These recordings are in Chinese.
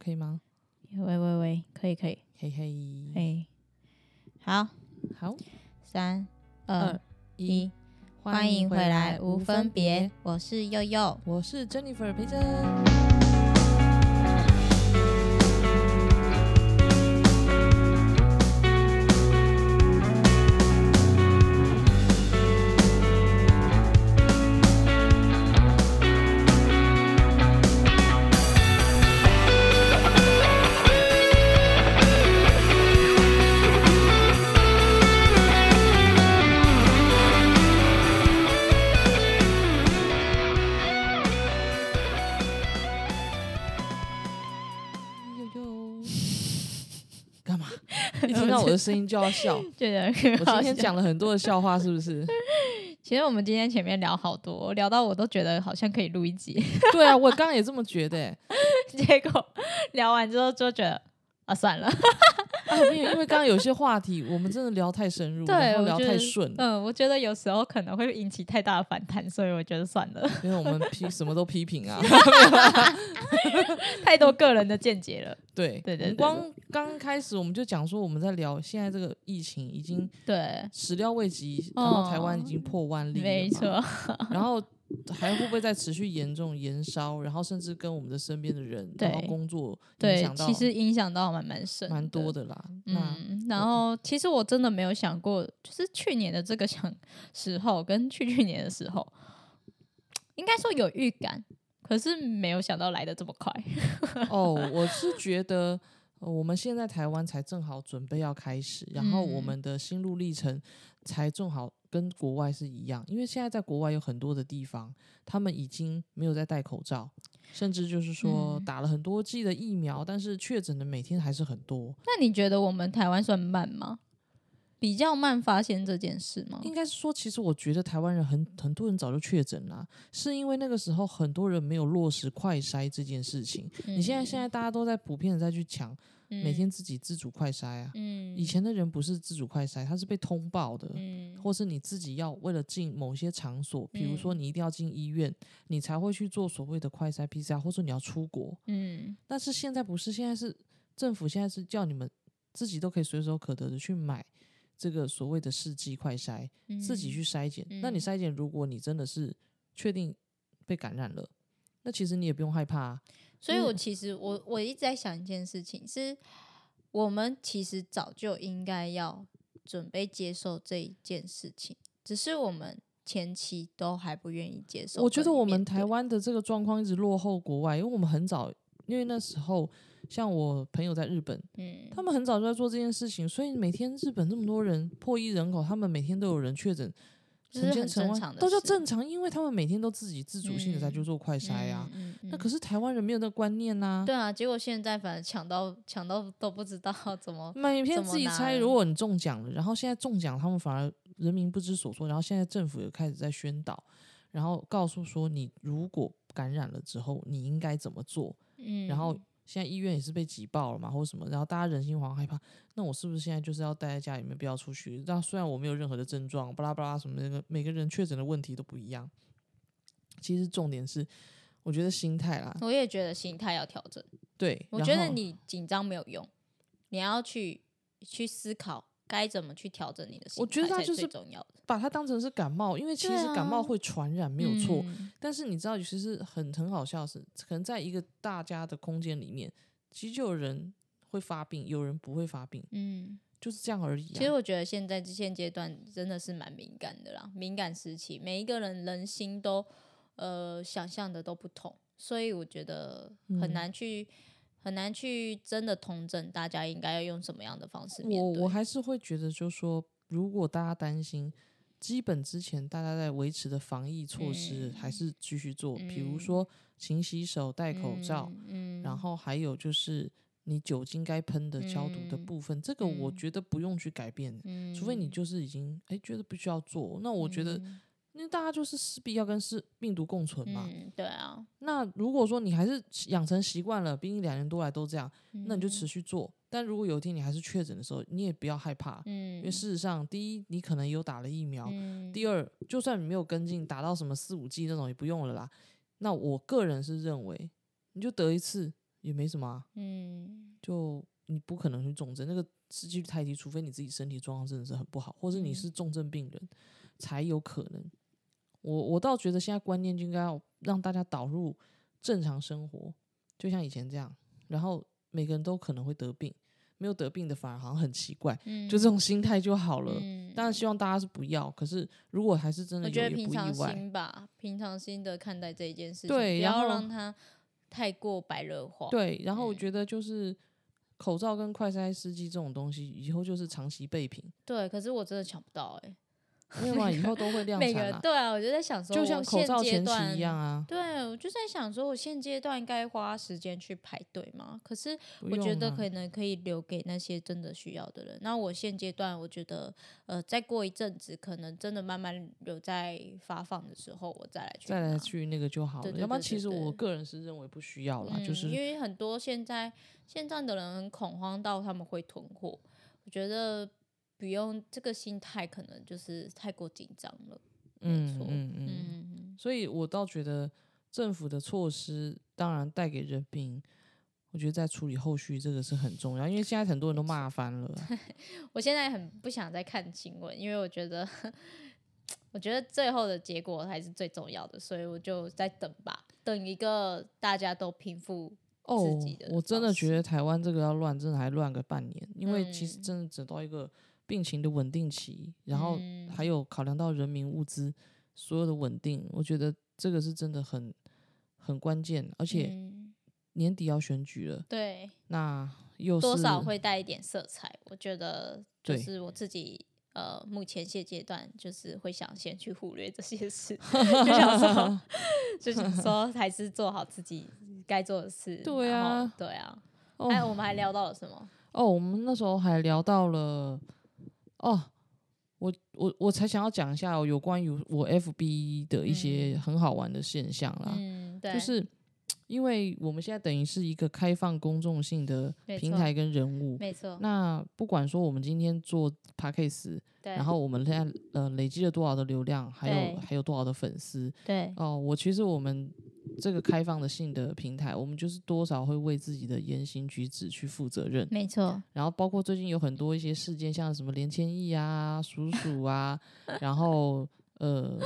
OK 吗？喂喂喂，可以可以，嘿嘿，哎，好，好，三二二一一，，欢迎回来，无分别，，我是悠悠。我是 Jennifer 培珍。的声音就要笑。觉得我今天讲了很多的笑话，是不是？其实我们今天前面聊好多，聊到我都觉得好像可以录一集，对啊，我刚刚也这么觉得、欸。结果聊完之后就觉得啊算了，啊，没有，因为刚刚有些话题我们真的聊太深入，对然后聊得太顺，嗯，我觉得有时候可能会引起太大的反弹，所以我觉得算了，因为我们批什么都批评啊。太多个人的见解了。对对对对我们光刚开始我们就讲说我们在聊现在这个疫情已经对，始料未及，然后台湾已哦经破万例，没错，，然后还会不会再持续严重延烧，然后甚至跟我们的身边的人，然后工作影，响到其实影响到蛮蛮深，蛮多。的啦。嗯，然后其实我真的没有想过，就是去年的这个 想时候跟去去年的时候，应该说有预感，可是没有想到来的这么快。哦，我是觉得。呃我们现在台湾才正好准备要开始，然后我嗯们的心路历程才正好跟国外是一样，因为现在在国外有很多的地方，他们已经没有在戴口罩，甚至就是说嗯打了很多剂的疫苗，但是确诊的每天还是很多。那你觉得我们台湾算慢吗？比较慢发现这件事吗？应该是说，其实我觉得台湾人很很多人早就确诊了，是因为那个时候很多人没有落实快筛这件事情。你现在现在大家都在普遍的再去抢，每天自己自主快筛啊。嗯以前的人不是自主快筛，他是被通报的，嗯或是你自己要为了进某些场所，比如说你一定要进医院，你才会去做所谓的快筛 PCR，或者说你要出国。嗯但是现在不是，现在是政府现在是叫你们自己都可以随手可得的去买这个所谓的试剂快筛，自己去筛检。那你嗯筛检，如果你真的是确定被感染了，那其实你也不用害怕、啊。所以我嗯其实我我一直在想一件事情，是我们其实早就应该要准备接受这一件事情，只是我们前期都还不愿意接受。我觉得我们，台湾的这个状况一直落后国外，因为我们很早，因为那时候像我朋友在日本，嗯，他们很早就在做这件事情，所以每天日本这么多人破亿人口，他们每天都有人确诊，这是很成千成正常的万都叫正常，因为他们每天都自己自主性的在去嗯做快筛啊、嗯，嗯那嗯可是台湾人没有那个观念呐、对啊，结果现在反而抢到抢到都不知道 怎么，每天自己猜，如果你中奖了，然后现在中奖，他们反而人民不知所措，然后现在政府也开始在宣导，然后告诉说你如果感染了之后，你应该怎么做，嗯，然后现在医院也是被挤爆了嘛，或者什么，然后大家人心惶惶害怕，那我是不是现在就是要待在家里面，不要出去？那虽然我没有任何的症状，巴拉巴拉什么那个，每个人确诊的问题都不一样。其实重点是，我觉得心态啦，我也觉得心态要调整。对，我觉得你紧张没有用，你要去去思考该怎么去调整你的心我觉得态才他就是最重要的。把它当成是感冒，因为其实感冒啊会传染，没有错。嗯但是你知道，其实很很好笑的是，可能在一个大家的空间里面，其实就有人会发病，有人不会发病，嗯，就是这样而已、啊。其实我觉得现在现阶段真的是蛮敏感的啦，敏感时期，每一个人人心都呃想象的都不同，所以我觉得很嗯难去、很难去真的同整大家应该要用什么样的方式面对。我我还是会觉得，就是说，如果大家担心，基本之前大家在维持的防疫措施还嗯是继续做，比如嗯。说勤洗手、戴口罩，嗯，嗯。然后还有就是你酒精该喷的消毒的嗯部分，这个我嗯。觉得不用去改变，嗯除非你。就是已经哎觉得不需要做。那我觉得，嗯因为大家就是势必要跟是病毒共存嘛。嗯，对啊，那如果说你还是养成习惯了，毕竟两年多来都这样，那你就嗯持续做。但如果有一天你还是确诊的时候，你也不要害怕，嗯，因为事实上，第一，你可能有打了疫苗；嗯第二，就算你没有跟进，打到什么四五 G 那种也不用了啦。那我个人是认为，你就得一次，也没什么啊，嗯就你不可能去重症，那个失几率太低，除非你自己身体状况真的是很不好，或是你嗯是重症病人才有可能。我我倒觉得现在观念就应该要让大家导入正常生活，就像以前这样，然后每个人都可能会得病，没有得病的反而好像很奇怪，嗯，就这种心态就好了。嗯当然希望大家是不要，可是如果还是真的我有，也觉得平常。心吧，平常心的看待这一件事情，不要让它太过白热化。对，然后我嗯觉得就是口罩跟快筛试剂这种东西，以后就是长期备品，对，可是我真的抢不到哎、没有嘛，以后都会量 每个产啊，人对啊，我就在想说，就像口罩前期阶段一样啊。对，我就在想说，我现阶段应该花时间去排队吗？可是我觉得可能可以留给那些真的需要的人。那我现阶段，我觉得呃，再过一阵子，可能真的慢慢有在发放的时候，我再来去再来去那个就好了。要不然，其实我个人是认为不需要啦，就嗯是因为很多现在现在的人很恐慌到他们会囤货，我觉得不用这个心态，可能就是太过紧张了。嗯嗯嗯，嗯，所以我倒觉得政府的措施当然带给人民。我觉得在处理后续这个是很重要，因为现在很多人都骂翻了啊。我现在很不想再看新闻，因为我觉得，我觉得最后的结果才是最重要的，所以我就在等吧，等一个大家都平复哦自己的，我真的觉得台湾这个要乱，真的还乱个半年，因为其实嗯真的等到一个病情的稳定期，然后嗯还有考量到人民物资所有的稳定，我觉得这个是真的很很关键，而且嗯年底要选举了，对那又是多少会带一点色彩，我觉得就是我自己。呃，目前现阶段就是会想先去忽略这些事，就想说，就想说还是做好自己该做的事。对啊对啊。哦还有我们还聊到了什么？哦，我们那时候还聊到了哦。我我我才想要讲一下、哦、有关于我 FB 的一些很好玩的现象啦。嗯，对，就是因为我们现在等于是一个开放公众性的平台跟人物，没错，那不管说我们今天做 p a c k a g e 对，然后我们现在呃累积了多少的流量，还有还有多少的粉丝对，哦，我其实我们这个开放的性的平台，我们就是多少会为自己的言行举止去负责任，没。错，然后包括最近有很多一些事件，像什么连千亿啊、鼠鼠啊，然后呃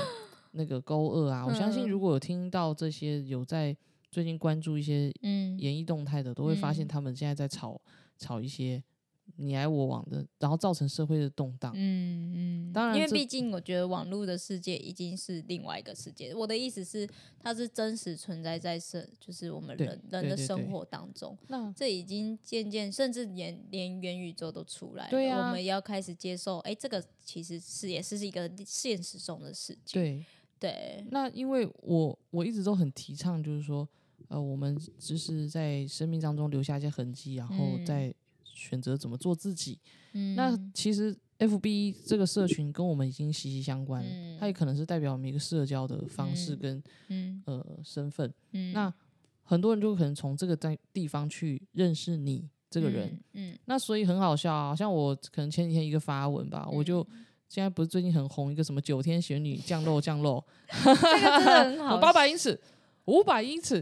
那个勾二啊，我相信嗯。如果有听到这些有在最近关注一些嗯，演艺动态的，都会发现嗯。他们现在在炒炒一些你来我往的，然后造成社会的动荡。嗯嗯，当然因为毕竟我觉得网络的世界已经是另外一个世界。我的意思是，它是真实存在在生，就是我们人人的生活当中。那这已经渐渐，甚至连连元宇宙都出来了。对啊我们要开始接受，哎，这个其实是也是一个现实中的事情。对，对，那因为我我一直都很提倡，就是说，呃，我们就是在生命当中留下一些痕迹，然后嗯再选择怎么做自己。嗯，那其实 F B 这个社群跟我们已经息息相关，嗯它也可能是代表我们一个社交的方式嗯跟、嗯呃身份。嗯，那很多人就可能从这个在地方去认识你这个人。嗯，嗯，那所以很好笑啊，像我可能前几天一个发文吧，我就嗯现在不是最近很红一个什么九天玄女 降肉降肉，这个真的很 好，八百英尺，五百英尺，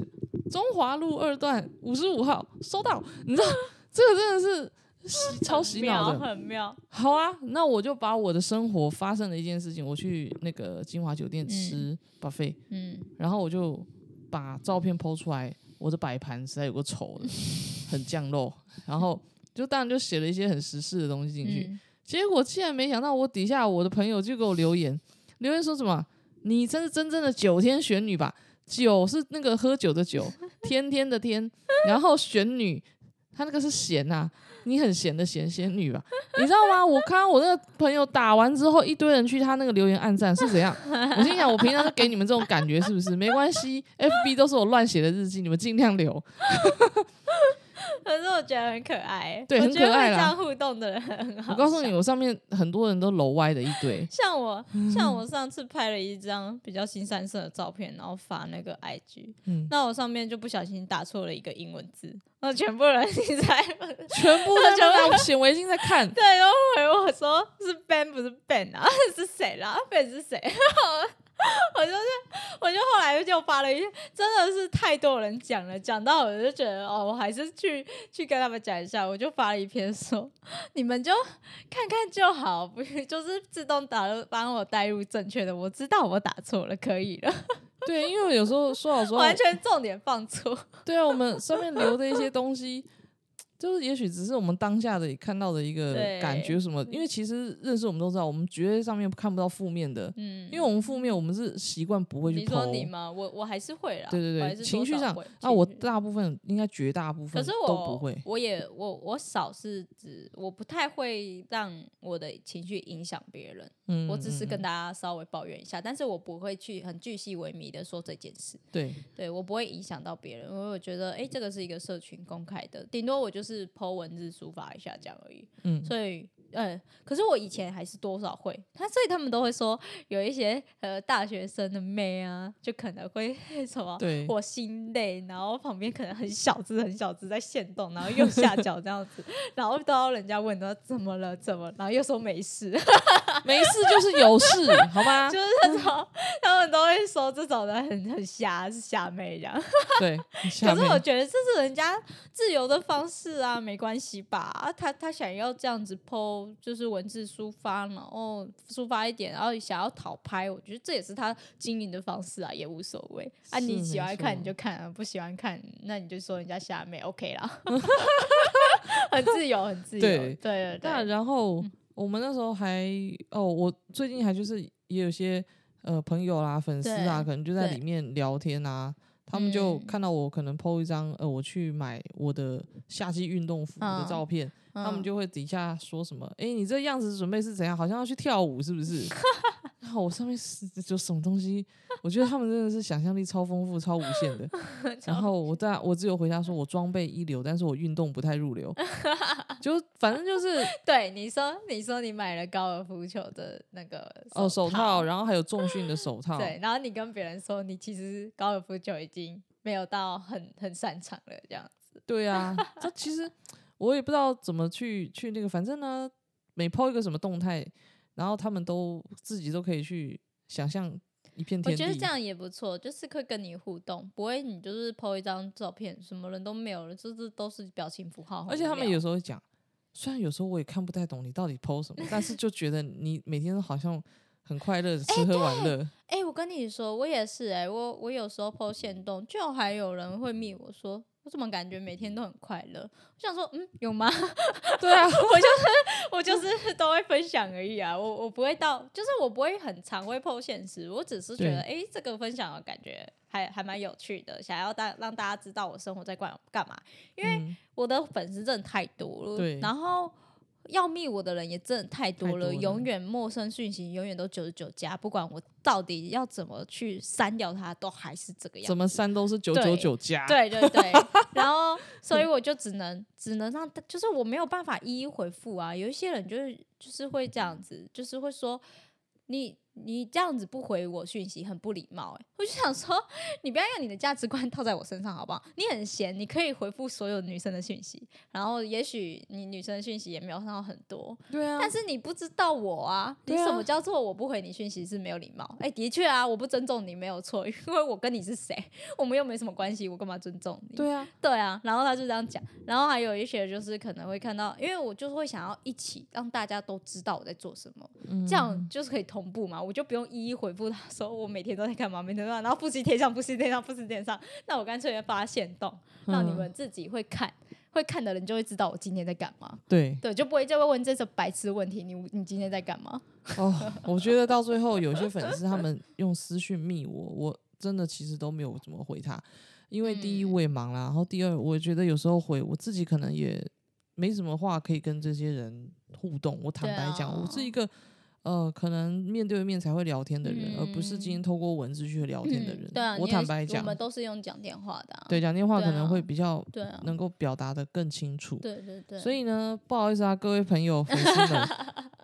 中华路二段五十五号收到，你知道这个真的是洗超洗脑妙的。很妙。好啊，那我就把我的生活发生的一件事情，我去那个金华酒店吃 buffet，、嗯然后我就把照片剖出来，我的摆盘实在有个丑的，很降肉，然后就当然就写了一些很时事的东西进去，嗯结果竟然没想到我底下我的朋友就给我留言，留言说什么？你真是真正的九天玄女吧？酒是那个喝酒的酒，天天的天，然后玄女，她那个是闲呐、你很闲的闲仙女吧？你知道吗？我看到我那个朋友打完之后，一堆人去他那个留言暗赞是怎样？我心想，我平常都给你们这种感觉是不是？没关系，FB 都是我乱写的日记，你们尽量留。可是我觉得很可爱，对我觉得很可爱啦这样互动的人很好。我告诉你，，我上面很多人都楼歪的一堆。像我，像我上次拍了一张比较新三色的照片，然后发那个 IG，嗯，那我上面就不小心打错了一个英文字，那全部人你猜，全部在那边显微镜在看。对，然后回我说是 Ben 不是 Ben 啊，是谁啦？Ben 是谁？我就是，我就后来就发了一，真的是太多人讲了，讲到我就觉得哦，我还是去去跟他们讲一下，我就发了一篇说，你们就看看就好，不就是自动打入帮我带入正确的，我知道我打错了，可以了，对，因为有时候说老实话，完全重点放错。对啊，我们上面留的一些东西。就是也许只是我们当下的看到的一个感觉什么，因为其实认识我们都知道，我们绝对上面看不到负面的，嗯，因为我们负面我们是习惯不会去。你说你吗？我我还是会啦。对对对，情绪上，那我大部分应该绝大部分，可是我都不会。我也我我少是指我不太会让我的情绪影响别人，嗯，我只是跟大家稍微抱怨一下，但是我不会去很巨细靡遗的说这件事。对，对我不会影响到别人，因为我觉得哎，这个是一个社群公开的，顶多我就是抛文字。抒发一下这样而已，嗯，所以，呃，可是我以前还是多少会，他所以他们都会说有一些呃大学生的妹啊，就可能会 什么，对，我心累，然后旁边可能很小只很小只在现动，然后右下角这样子，然后都要人家问他怎么了怎么，然后又说没事，没事就是有事，好吗？就是那种，他们都会说这种的很很瞎是瞎妹这样，对，可是我觉得这是人家自由的方式啊，没关系。吧，他他想要这样子剖，就是文字抒发，然后抒发一点，然后想要讨拍，我觉得这也是他经营的方式啊，也无所谓。啊，你喜欢看你就看，不喜欢看那你就说人家下面 OK 啦，很自由，很自由。对对对。然后我们那时候还哦，我最近还就是也有些呃朋友啦、粉丝啊，可能就在里面聊天啊。他们就看到我可能 PO 一张呃，我去买我的夏季运动服的照片，他们就会底下说什么：“哎，你这样子准备是怎样？好像要去跳舞是不是？” 然后我上面是就什么东西？我觉得他们真的是想象力超丰富、超无限的。然后我在我只有回答说：“我装备一流，但是我运动不太入流。”就反正就是对你说，你说你买了高尔夫球的那个哦手套，然后还有重训的手套。对，然后你跟别人说，你其实高尔夫球已经没有到很很擅长了，这样子。对啊，这其实我也不知道怎么去去那个，反正呢，每抛一个什么动态。然后他们都自己都可以去想象一片天地，我觉得这样也不错，就是会跟你互动，不会你就是 po 一张照片，什么人都没有了，就是都是表情符号。而且他们有时候会讲，虽然有时候我也看不太懂你到底 po 什么，但是就觉得你每天都好像很快乐，吃喝玩乐。哎，我跟你说，我也是哎，我我有时候 po 现动，就还有人会密我说。我怎么感觉每天都很快乐？我想说，嗯，有吗？对啊，我就是我就是都会分享而已啊。我我不会到，就是我不会很常会破现实。我只是觉得，哎，这个分享的感觉还还蛮有趣的，想要大让大家知道我生活在干干嘛。因为我的粉丝真的太多了，对，然后。要密我的人也真的太多了，永远陌生讯息永远都九十九加，不管我到底要怎么去删掉它，都还是这个样子。怎么删都是九九九加。对对对，然后所以我就只能只能让，就是我没有办法一一回复啊。有一些人就是就是会这样子，就是会说你。你这样子不回我讯息很不礼貌哎，我就想说，你不要用你的价值观 套在我身上好不好？你很闲，你可以回复所有女生的讯息，然后也许你女生的讯息也没有看到很多，对啊，但是你不知道我啊，你什么叫做我不回你讯息是没有礼貌？哎，的确啊，我不尊重你没有错，因为我跟你是谁，我们又没什么关系，我干嘛尊重你？对啊，对啊，然后他就这样讲，然后还有一些就是可能会看到，因为我就是会想要一起让大家都知道我在做什么，这样就是可以同步嘛，我就不用一一。回复他说我每天都在干嘛，每天都在，然后复习贴上，复习贴上，复习贴上。那我干脆发现动，让你们自己会看，会看的人就会知道我今天在干嘛。对对，就不会就会问这种白痴问题。你你今天在干嘛？哦，我觉得到最后有些粉丝他们用私讯密我，我真的其实都没有怎么回他，因为第一我也忙啦，然后第二我觉得有时候回我自己可能也没什么话可以跟这些人互动。我坦白讲，我是一个。呃，可能面对面才会聊天的人，而不是今天透过文字去聊天的人。对啊，我坦白讲，我们都是用讲电话的。对，讲电话可能会比较能够表达的更清楚。对对对。所以呢，不好意思啊，各位朋友、粉丝们，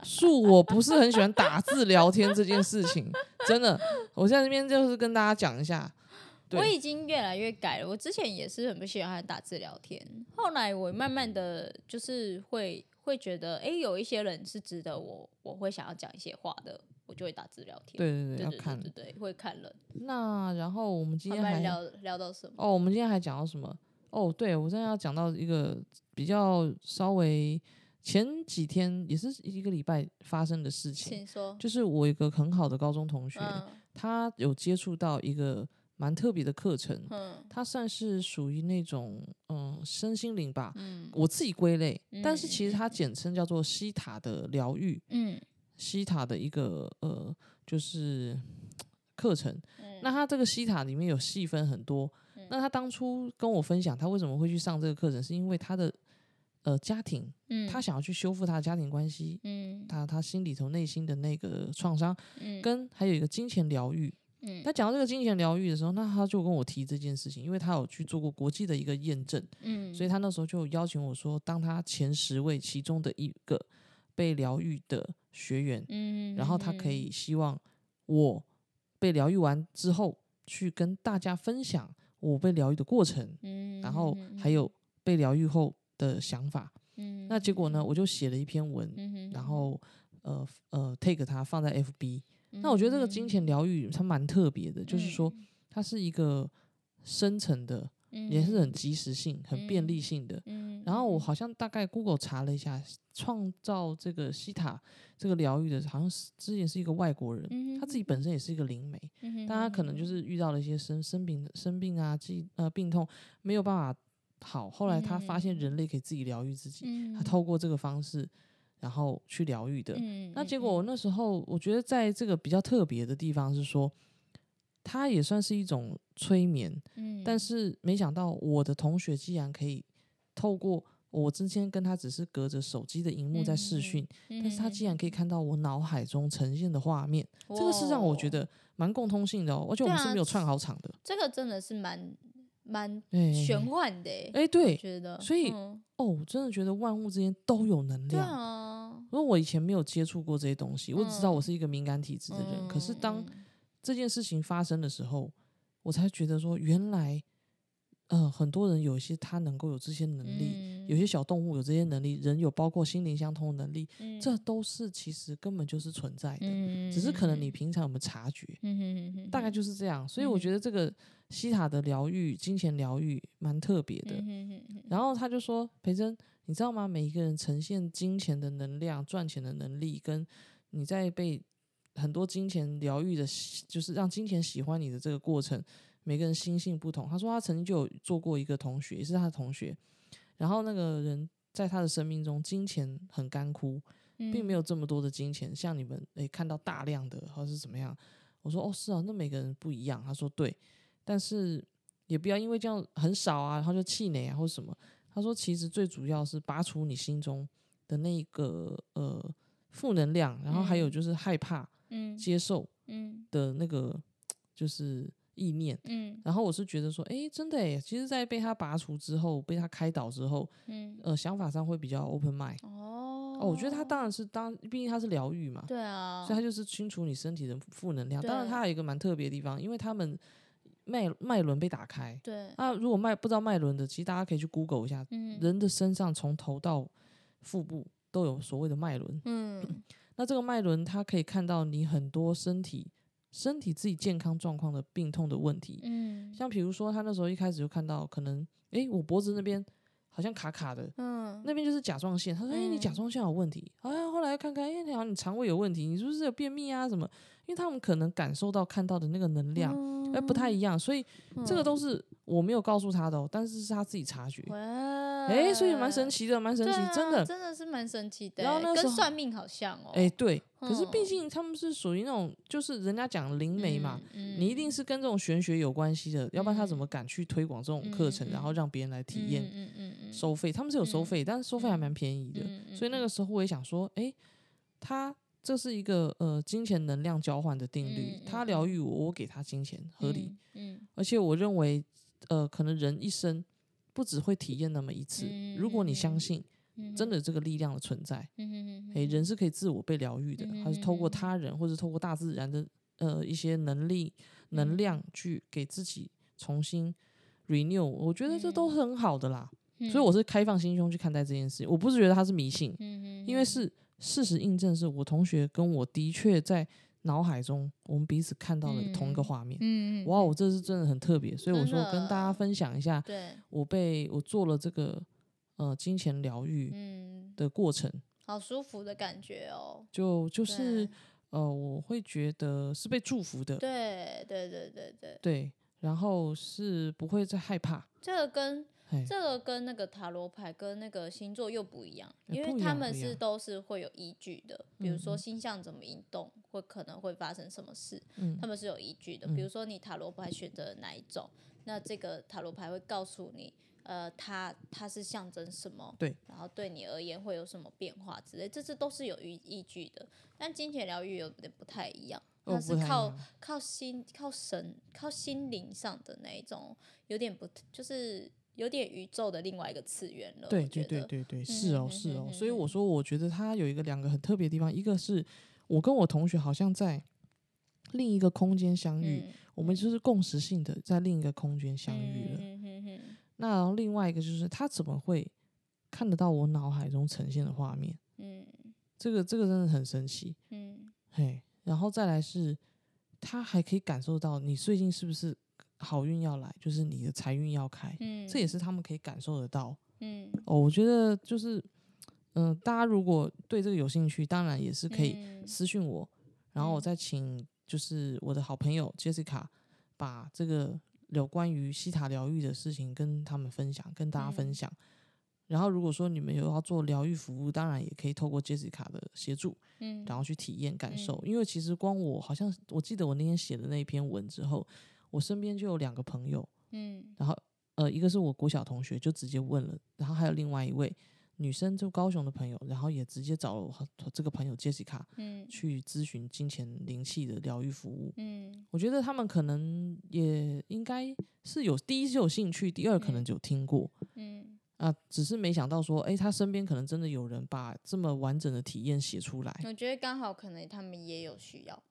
恕我不是很喜欢打字聊天这件事情。真的，我现在这边就是跟大家讲一下。我已经越来越改了。我之前也是很不喜欢打字聊天，后来我慢慢的就是会。会觉得，哎，有一些人是值得我，我会想要讲一些话的，我就会打字聊天。对对对要看对。对对，会看人。那然后我们今天还聊聊到什么？哦，我们今天还讲到什么？哦，对我现在要讲到一个比较稍微前几天也是一个礼拜发生的事情，请说。就是我一个很好的高中同学，嗯他有接触到一个蛮特别的课程，嗯。它算是属于那种嗯身心灵吧，嗯。我自己归类，但是嗯其实它简称叫做西塔的疗愈，嗯。西塔的一个呃就是课程。嗯。那他这个西塔里面有细分很多。那他当初跟我分享，他为什么会去上这个课程，是因为他的呃家庭，嗯。他想要去修复他的家庭关系，嗯。他他心里头内心的那个创伤，嗯。跟还有一个金钱疗愈。嗯。他讲到这个金钱疗愈的时候，那他就跟我提这件事情，因为他有去做过国际的一个验证，嗯。所以他那时候就邀请我说，当他前十位其中的一个被疗愈的学员，嗯然后他可以希望我被疗愈完之后，去跟大家分享我被疗愈的过程，嗯然后还有被疗愈后的想法。嗯那结果呢，我就写了一篇文，嗯然后呃呃 take 他放在 FB。那我嗯觉得这个金钱疗愈它蛮特别的，就是说它是一个深层的，也是很及时性、很便利性的。嗯。然后我好像大概 Google 查了一下，创造这个西塔这个疗愈的，好像是之前是一个外国人，嗯他自己本身也是一个灵媒，嗯但他可能就是遇到了一些生生病生病啊，疾呃病痛没有办法好，后来他发现人类可以自己疗愈自己，嗯他透过这个方式，然后去疗愈的。嗯那结果我那时候我觉得在这个比较特别的地方是说，它也算是一种催眠，嗯但是没想到我的同学竟然可以透过我之前跟他只是隔着手机的荧幕在视讯，但是他竟然可以看到我脑海中呈现的画面，这个是让我觉得蛮共通性的哦，而且我们是没有串好场的，这个真的是蛮蛮哎玄幻的欸，哎、我对觉得，所以嗯哦，我真的觉得万物之间都有能对量。啊，因为我以前没有接触过这些东西，我只知道我嗯是一个敏感体质的人。可是当嗯这件事情发生的时候，我才觉得说，原来，呃，很多人有一些他能够有这些能力，嗯有些小动物有这些能力，人有包括心灵相通的能力，嗯这都是其实根本就是存在的，嗯只是可能你平常有没有察觉，大概就是这样。所以我嗯觉得这个西塔的疗愈、金钱疗愈蛮特别的。然后他就说：“培珍，你知道吗？每一个人呈现金钱的能量、赚钱的能力，跟你在被很多金钱疗愈的，就是让金钱喜欢你的这个过程，每个人心性不同。”他说他曾经就有做过一个同学，也是他的同学，然后那个人在他的生命中，金钱很干枯，并没有这么多的金钱，像你们诶看到大量的，或是怎么样。我说：“哦，是啊，那每个人不一样。”他说：“对，但是也不要因为这样很少啊，然后就气馁啊，或什么。”他说：“其实最主要是拔除你心中的那个呃负能量，然后还有嗯。就是害怕、嗯。接受嗯。的那个就是意念。嗯。然后我是觉得说，诶，真的诶，其实，在被他拔除之后，被他开导之后，嗯。呃，想法上会比较 open mind。哦。哦，我觉得他当然是当，毕竟他是疗愈嘛，对啊，所以他就是清除你身体的负能量。当然，他还有一个蛮特别的地方，因为他们脉脉轮被打开。对那如果脉不知道脉轮的，其实大家可以去 Google 一下，嗯人的身上从头到腹部都有所谓的脉轮。嗯那这个脉轮，它可以看到你很多身体身体自己健康状况的病痛的问题。嗯像比如说，他那时候一开始就看到，可能诶，我脖子那边好像卡卡的，嗯那边就是甲状腺。他说：“诶，你甲嗯状腺有问题。”哎呀，后来看看，诶，好像你肠胃有问题，你是不是有便秘啊什么？因为他们可能感受到看到的那个能量，哎、不太一样，所以这个嗯都是我没有告诉他的、哦，但是是他自己察觉。哇，哎、所以蛮神奇的，蛮神奇，啊真的。真的是蛮神奇的欸，然后那时候跟算命好像哦。哎、对，可是毕嗯竟他们是属于那种，就是人家讲灵媒嘛，嗯，你一定是跟这种玄学有关系的，要不然他怎么嗯敢去推广这种课程，然后让别人来体验、嗯嗯嗯嗯收费？他们是有收嗯费，但是收费还蛮便宜的。嗯嗯所以那个时候我也想说，哎、他这是一个呃金钱能量交换的定律，嗯嗯他疗愈我，我给他金钱，合理。，嗯而且我认为，呃，可能人一生不只会体验那么一次。如果你相信嗯，真的这个力量的存在，诶，人是可以自我被疗愈的，嗯他是透过他人或者透过大自然的呃一些能力、能量去给自己重新 renew。我觉得这都是很好的啦，嗯所以我是开放心胸去看待这件事。我不是觉得他是迷信，因为是事实印证，是我同学跟我的确在脑海中我们彼此看到了同一个嗯画面。嗯，哇，我这是真的很特别，所以我真说跟大家分享一下，对，我被我做了这个呃金钱疗愈嗯，的过程，好舒服的感觉哦。就就是。呃，我会觉得是被祝福的，对对对对对，对，然后是不会再害怕，这个跟嘿，这个跟那个塔罗牌跟那个星座又不一样，呃因为他们是都是会有依据的，比如说星象怎么移动，会可能会发生什么事，嗯他们是有依据的。嗯比如说你塔罗牌选择了哪一种，那这个塔罗牌会告诉你，呃，它它是象征什么，对，然后对你而言会有什么变化之类，这是都是有依依据的。但金钱疗愈有点不太一样，它是靠靠心、靠神、靠心灵上的那一种，有点不就是有点宇宙的另外一个次元了。对对对对对，是哦嗯是哦，嗯所以我嗯说我觉得它有一个两个很特别的地方，一个是我跟我同学好像在另一个空间相遇，嗯我们就是共识性的在另一个空间相遇了。嗯哼哼那然后另外一个就是他怎么会看得到我脑海中呈现的画面？嗯这个这个真的很神奇，嗯嘿。然后再来是，他还可以感受到你最近是不是好运要来，就是你的财运要开，嗯，这也是他们可以感受得到。嗯。哦，我觉得就是，嗯、大家如果对这个有兴趣，当然也是可以嗯。私信我，然后我嗯。再请就是我的好朋友 Jessica 把这个有关于西塔疗愈的事情跟他们分享，跟大家分嗯。享。然后如果说你们有要做疗愈服务，当然也可以透过 Jessica 的协助，嗯，然后去体验感受。嗯因为其实光我好像我记得我那天写的那一篇文之后，我身边就有两个朋友，嗯然后呃，一个是我国小同学，就直接问了，然后还有另外一位女生，就高雄的朋友，然后也直接找了我这个朋友 Jessica 嗯去咨询金钱灵气的疗愈服务。嗯我觉得他们可能也应该是有，第一是有兴趣，第二可能有听过嗯啊，只是没想到说，诶，他身边可能真的有人把这么完整的体验写出来。我觉得刚好可能他们也有需要，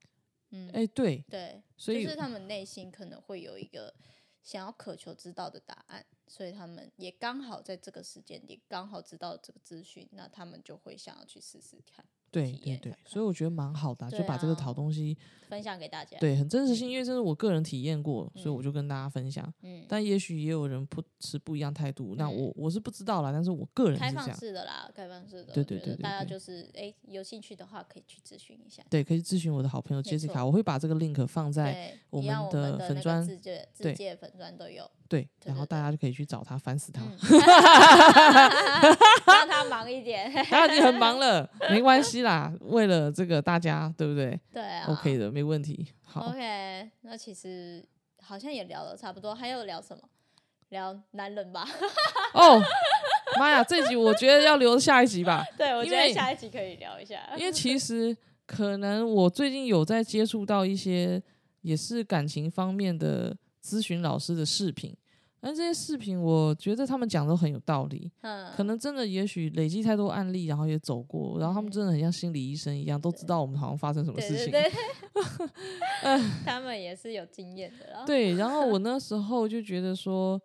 嗯，诶，对，对，所以就是他们内心可能会有一个想要渴求知道的答案，所以他们也刚好在这个时间点刚好知道这个资讯，那他们就会想要去试试看，对对对所以我觉得蛮好的啊、就把这个啊好东西，分享给大家。，对，很真实性，因为这是我个人体验过，所以我嗯就跟大家分享。嗯，但也许也有人不持不一样态度，那嗯我我是不知道啦，但是我个人开放式的啦，开放式的，对对对对大家就是哎、有兴趣的话可以去咨询一下。对，可以咨询我的好朋友没 Jessica，我会把这个 link 放在，我们的粉砖自介自对粉砖都有，对，然后大家就可以去找他，烦死他，嗯让他忙一点。他已经很忙了，没关系啦，为了这个大家，对不对对啊？OK 的，没问题。好，OK，那其实好像也聊的差不多，还有聊什么？聊男人吧。哦，妈呀，这集我觉得要留下一集吧，对，我觉得下一集可以聊一下。因为其实可能我最近有在接触到一些也是感情方面的咨询老师的视频，但这些视频我觉得他们讲都很有道理，嗯，可能真的也许累积太多案例，然后也走过，然后他们真的很像心理医生一样，都知道我们好像发生什么事情。对对，他们也是有经验的啦。对，然后我 那时候就觉得说，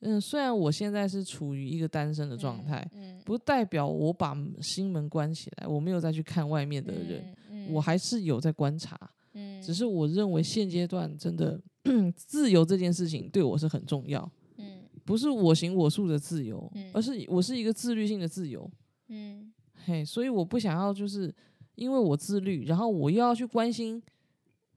嗯，虽然我现在是处于一个单身的状态，嗯，不代表我把心门关起来，我没有再去看外面的人，嗯，我还是有在观察。嗯，只是我认为现阶段真的 自由这件事情对我是很重要，嗯。不是我行我素的自由，嗯。而是我是一个自律性的自由。嗯。嘿，所以我不想要就是因为我自律，然后我又要去关心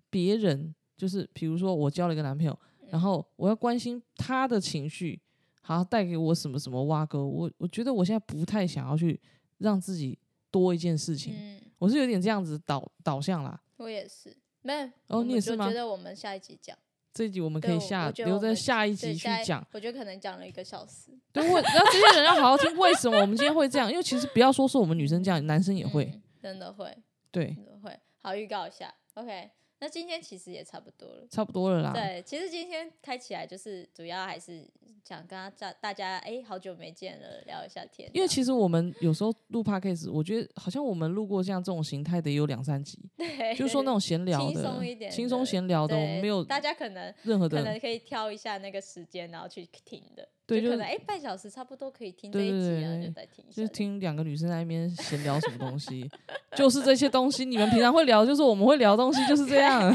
别人，就是比如说我交了一个男朋友，嗯。然后我要关心他的情绪，好带给我什么什么挖沟，我我觉得我现在不太想要去让自己多一件事情，嗯，我是有点这样子导导向啦。我也是。没有，哦你也是吗觉得我们下一集讲，这一集我们可以下留在下一集去讲。我觉得可能讲了一个小时。对，我然后这些人要好好听，为什么我们今天会这样？因为其实不要说是我们女生这样，男生也会。嗯真的会，对，真的会。好，预告一下。OK，那今天其实也差不多了。差不多了啦。对，其实今天开起来就是主要还是想跟他大大家哎、好久没见了，聊一下天。因为其实我们有时候录 podcast，我觉得好像我们录过像这种形态的也有两三集，对，就是说那种闲聊的轻的松一点、轻松闲聊的，我们没有大家可能任何的可能可以挑一下那个时间，然后去听的。对就就可能哎、半小时差不多可以听这对一集啊，对对就再听一下。就是听两个女生在那边闲聊什么东西。就是这些东西。你们平常会聊，就是我们会聊东西，就是这样。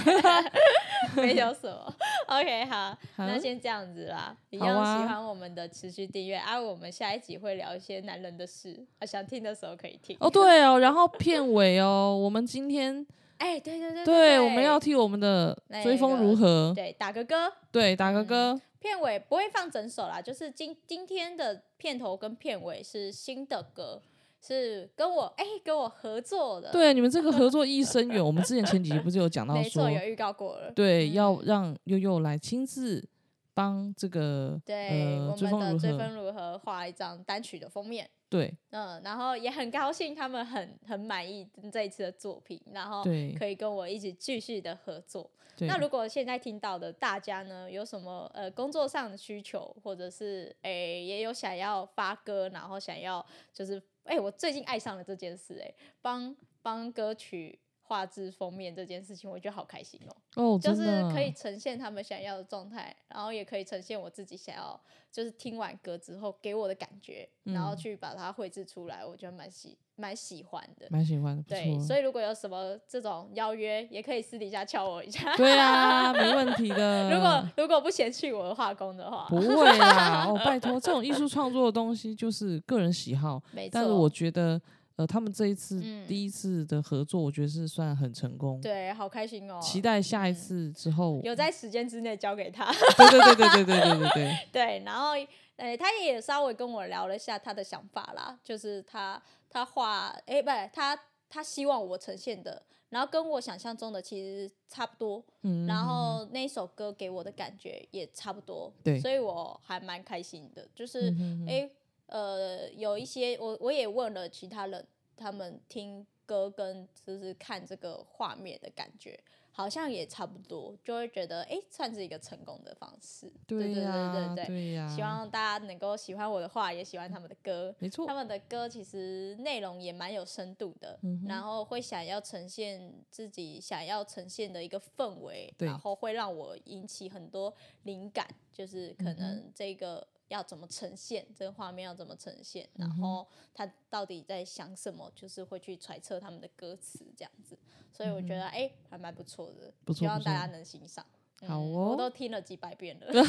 没有什么。OK，好，好那先这样子啦。一好样喜啊欢我们的持续订阅啊，我们下一集会聊一些男人的事啊，想听的时候可以听。哦，对哦，然后片尾哦，我们今天 哎，对对对对我们要替我们的追风如何，对打个歌，对打个歌，片尾不会放整首啦，就是今今天的片头跟片尾是新的歌，是跟我哎、跟我合作的，，对你们这个合作意义 深远。我们之前前几集不是有讲到没说错，，有预告过了。对，要嗯让悠悠来亲自帮这个对，呃我们的追风如何画一张单曲的封面，对嗯，然后也很高兴他们很很满意这一次的作品，然后可以跟我一起继续的合作。那如果现在听到的大家呢，有什么呃工作上的需求，或者是诶、也有想要发歌，然后想要就是诶、我最近爱上了这件事、诶，帮帮歌曲画质封面这件事情，我觉得好开心哦、哦，就是可以呈现他们想要的状态，然后也可以呈现我自己想要，就是听完歌之后给我的感觉，然后嗯去把它绘制出来，我觉得蛮喜蛮喜欢的。蛮喜欢的，对，所以如果有什么这种邀约，也可以私底下敲我一下。对啊，没问题的。如果如果不嫌弃我的画工的话，不会啦，哦，拜托，这种艺术创作的东西就是个人喜好。但是我觉得，呃，他们这一次、嗯第一次的合作，我觉得是算很成功。对，好开心哦。期待下一嗯次之后，有在时间之内交给他，对对对对对对对对对，对，然后呃，他也稍微跟我聊了一下他的想法啦，就是他他画，哎、不，他他希望我呈现的，然后跟我想象中的其实差不多，嗯，然后那一首歌给我的感觉也差不多，对所以我还蛮开心的，就是嗯哼哼哎、呃，有一些我我也问了其他人，他们听歌跟就是看这个画面的感觉，好像也差不多，就会觉得哎、算是一个成功的方式。对对呀对对。对呀，希望大家能够喜欢我的话，也喜欢他们的歌。没错。他，们的歌其实内容也蛮有深度的，嗯然后会想要呈现自己想要呈现的一个氛围，然后会让我引起很多灵感，就是可能这个要怎么呈现，这个画面要怎么呈现，嗯然后他到底在想什么，就是会去揣测他们的歌词这样子，所以我觉得哎、还蛮不错的，嗯不错希望大家能欣赏。好嗯哦我都听了几百遍了，就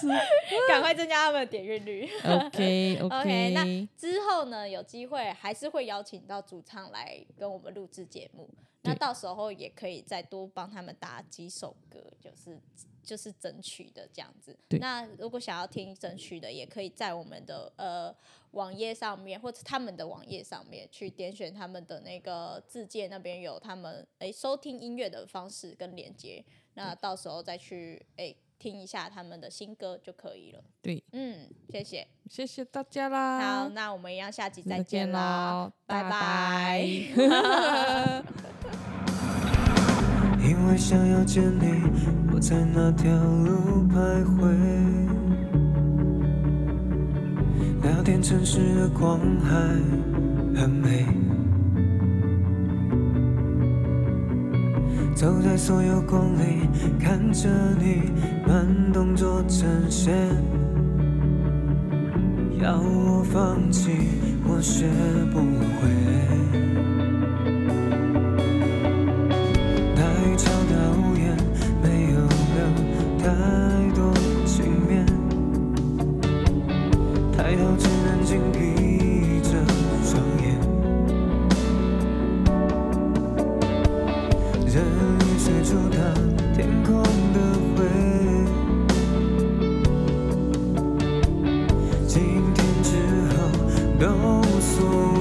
是 赶快增加他们的点阅率。OK OK，那之后呢，有机会还是会邀请到主唱来跟我们录制节目。那到时候也可以再多帮他们打几首歌，就是就是整曲的这样子。那如果想要听整曲的，也可以在我们的呃网页上面，或者他们的网页上面去点选他们的那个字界那边有他们诶、收听音乐的方式跟连接。那到时候再去诶、听一下他们的新歌就可以了。对，嗯，谢谢。谢谢大家啦，好，那我们一样下集再再见啦，拜拜。因为想要见你，我在那条路徘徊。聊天城市的光海很美，走在所有光里，看着你慢动作呈现。要我放弃，我学不会。大雨敲打屋檐，没有留太多情面。抬头只能紧闭着双眼，任雨水触打天空的灰。今天之后都无所谓。